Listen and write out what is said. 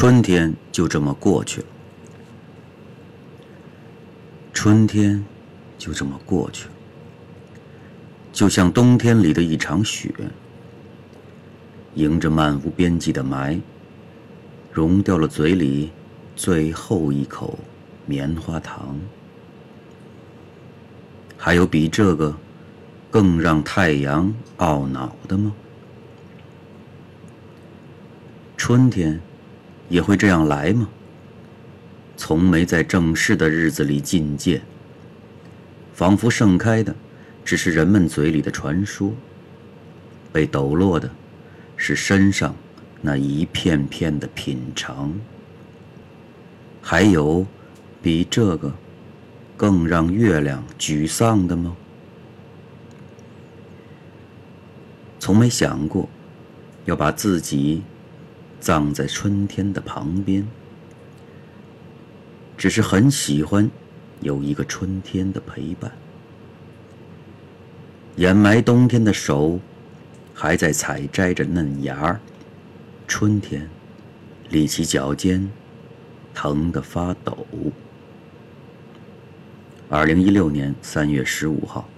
春天就这么过去了，春天就这么过去了，就像冬天里的一场雪，迎着漫无边际的霾，融掉了嘴里最后一口棉花糖。还有比这个更让太阳懊恼的吗？春天。也会这样来吗？从没在正式的日子里觐见，仿佛盛开的只是人们嘴里的传说，被抖落的是身上那一片片的品尝。还有比这个更让月亮沮丧的吗？从没想过要把自己。葬在春天的旁边，只是很喜欢有一个春天的陪伴。掩埋冬天的手还在采摘着嫩芽儿，春天立起脚尖，疼得发抖。二零一六年三月十五号。